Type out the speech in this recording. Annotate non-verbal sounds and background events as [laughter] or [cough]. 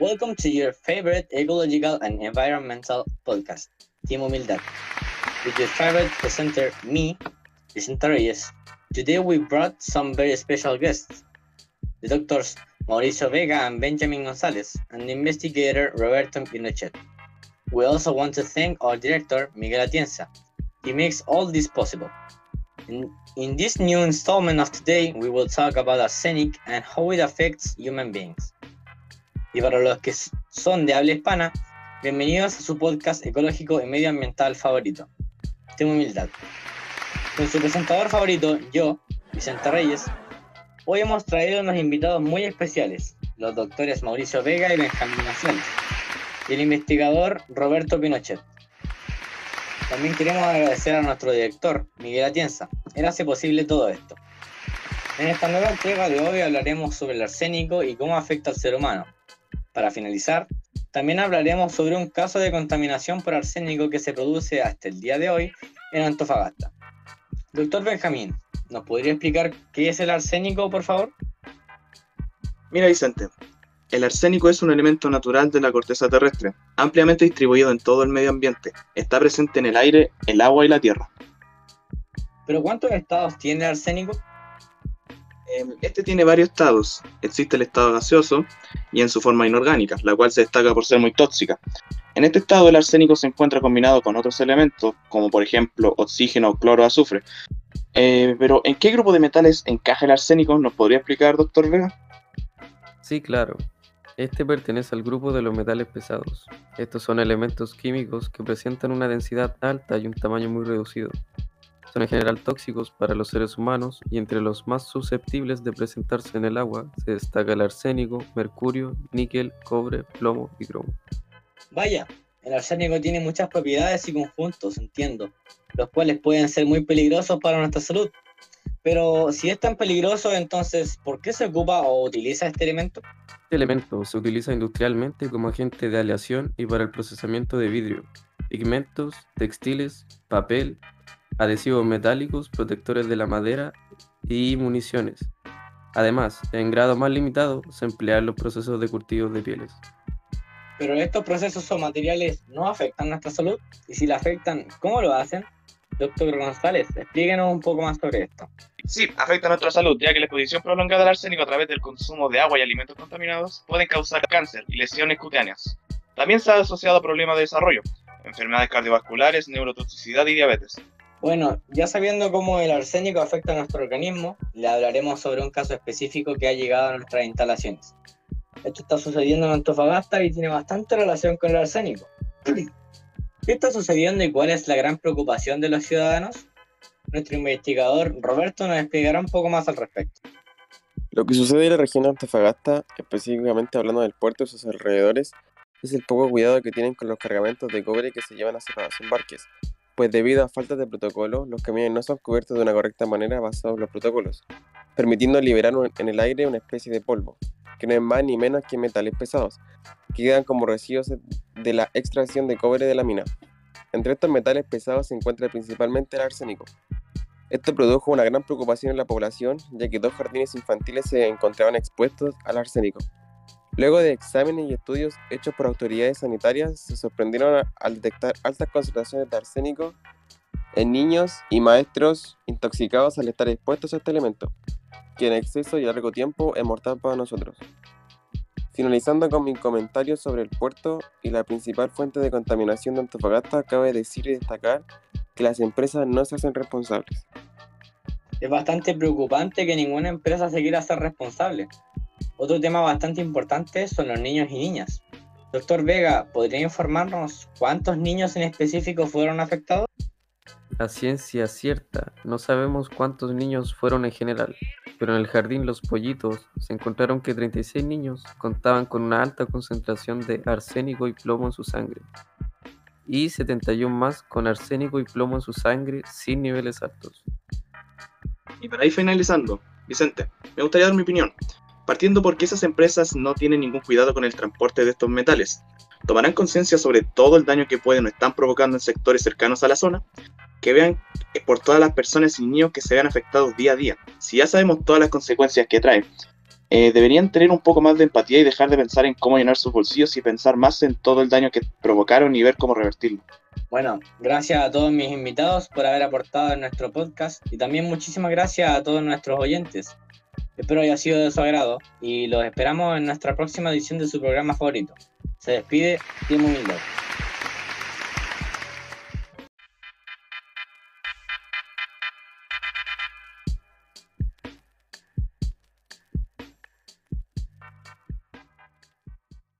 Welcome to your favorite ecological and environmental podcast, Team Humildad. With your favorite presenter, me, Vicente Reyes. Today we brought some very special guests, the doctors Mauricio Vega and Benjamin Gonzalez, and investigator Roberto Pinochet. We also want to thank our director, Miguel Atienza. He makes all this possible. In, in this new installment of today, we will talk about arsenic and how it affects human beings. Y para los que son de habla hispana, bienvenidos a su podcast ecológico y medioambiental favorito, Tengo Humildad. Con su presentador favorito, yo, Vicente Reyes, hoy hemos traído unos invitados muy especiales, los doctores Mauricio Vega y Benjamín González, y el investigador Roberto Pinochet. También queremos agradecer a nuestro director, Miguel Atienza. Él hace posible todo esto. En esta nueva entrega de hoy hablaremos sobre el arsénico y cómo afecta al ser humano. Para finalizar, también hablaremos sobre un caso de contaminación por arsénico que se produce hasta el día de hoy en Antofagasta. Doctor Benjamín, ¿nos podría explicar qué es el arsénico, por favor? Mira, Vicente, el arsénico es un elemento natural de la corteza terrestre, ampliamente distribuido en todo el medio ambiente. Está presente en el aire, el agua y la tierra. ¿Pero cuántos estados tiene el arsénico? Em, este tiene varios estados. Existe el estado gaseoso y en su forma inorgánica, la cual se destaca por ser muy tóxica. En este estado el arsénico se encuentra combinado con otros elementos, como por ejemplo oxígeno, cloro, azufre. Eh, pero ¿en qué grupo de metales encaja el arsénico? ¿Nos podría explicar, doctor Vega? Sí, claro. Este pertenece al grupo de los metales pesados. Estos son elementos químicos que presentan una densidad alta y un tamaño muy reducido. Son en general tóxicos para los seres humanos y entre los más susceptibles de presentarse en el agua se destaca el arsénico, mercurio, níquel, cobre, plomo y cromo. Vaya, el arsénico tiene muchas propiedades y conjuntos, entiendo, los cuales pueden ser muy peligrosos para nuestra salud. Pero si es tan peligroso, entonces, ¿por qué se ocupa o utiliza este elemento? Este elemento se utiliza industrialmente como agente de aleación y para el procesamiento de vidrio, pigmentos, textiles, papel, adhesivos metálicos, protectores de la madera y municiones. Además, en grado más limitado, se emplean los procesos de curtido de pieles. Pero estos procesos o materiales no afectan nuestra salud y si la afectan, ¿cómo lo hacen? Doctor González, explíquenos un poco más sobre esto. Sí, afecta a nuestra salud, ya que la exposición prolongada al arsénico a través del consumo de agua y alimentos contaminados pueden causar cáncer y lesiones cutáneas. También se ha asociado a problemas de desarrollo, enfermedades cardiovasculares, neurotoxicidad y diabetes. Bueno, ya sabiendo cómo el arsénico afecta a nuestro organismo, le hablaremos sobre un caso específico que ha llegado a nuestras instalaciones. Esto está sucediendo en Antofagasta y tiene bastante relación con el arsénico. [clears throat] ¿Qué está sucediendo y cuál es la gran preocupación de los ciudadanos? Nuestro investigador Roberto nos explicará un poco más al respecto. Lo que sucede en la región de Antofagasta, específicamente hablando del puerto y sus alrededores, es el poco cuidado que tienen con los cargamentos de cobre que se llevan hacia los embarques, pues debido a falta de protocolo, los camiones no son cubiertos de una correcta manera basados en los protocolos, permitiendo liberar en el aire una especie de polvo, que no es más ni menos que metales pesados, que quedan como residuos de la extracción de cobre de la mina. Entre estos metales pesados se encuentra principalmente el arsénico. Esto produjo una gran preocupación en la población, ya que dos jardines infantiles se encontraban expuestos al arsénico. Luego de exámenes y estudios hechos por autoridades sanitarias, se sorprendieron al detectar altas concentraciones de arsénico en niños y maestros intoxicados al estar expuestos a este elemento, que en exceso y largo tiempo es mortal para nosotros. Finalizando con mi comentario sobre el puerto y la principal fuente de contaminación de Antofagasta, cabe decir y destacar que las empresas no se hacen responsables. Es bastante preocupante que ninguna empresa se quiera hacer responsable. Otro tema bastante importante son los niños y niñas. Doctor Vega, ¿podría informarnos cuántos niños en específico fueron afectados? La ciencia cierta, no sabemos cuántos niños fueron en general, pero en el jardín Los Pollitos se encontraron que 36 niños contaban con una alta concentración de arsénico y plomo en su sangre, y 71 más con arsénico y plomo en su sangre sin niveles altos. Y para ir finalizando, Vicente, me gustaría dar mi opinión, partiendo porque esas empresas no tienen ningún cuidado con el transporte de estos metales. Tomarán conciencia sobre todo el daño que pueden o están provocando en sectores cercanos a la zona, que vean que por todas las personas y niños que se vean afectados día a día. Si ya sabemos todas las consecuencias que trae, eh, deberían tener un poco más de empatía y dejar de pensar en cómo llenar sus bolsillos y pensar más en todo el daño que provocaron y ver cómo revertirlo. Bueno, gracias a todos mis invitados por haber aportado en nuestro podcast y también muchísimas gracias a todos nuestros oyentes. Espero haya sido de su agrado y los esperamos en nuestra próxima edición de su programa favorito. Se despide Timo Miller.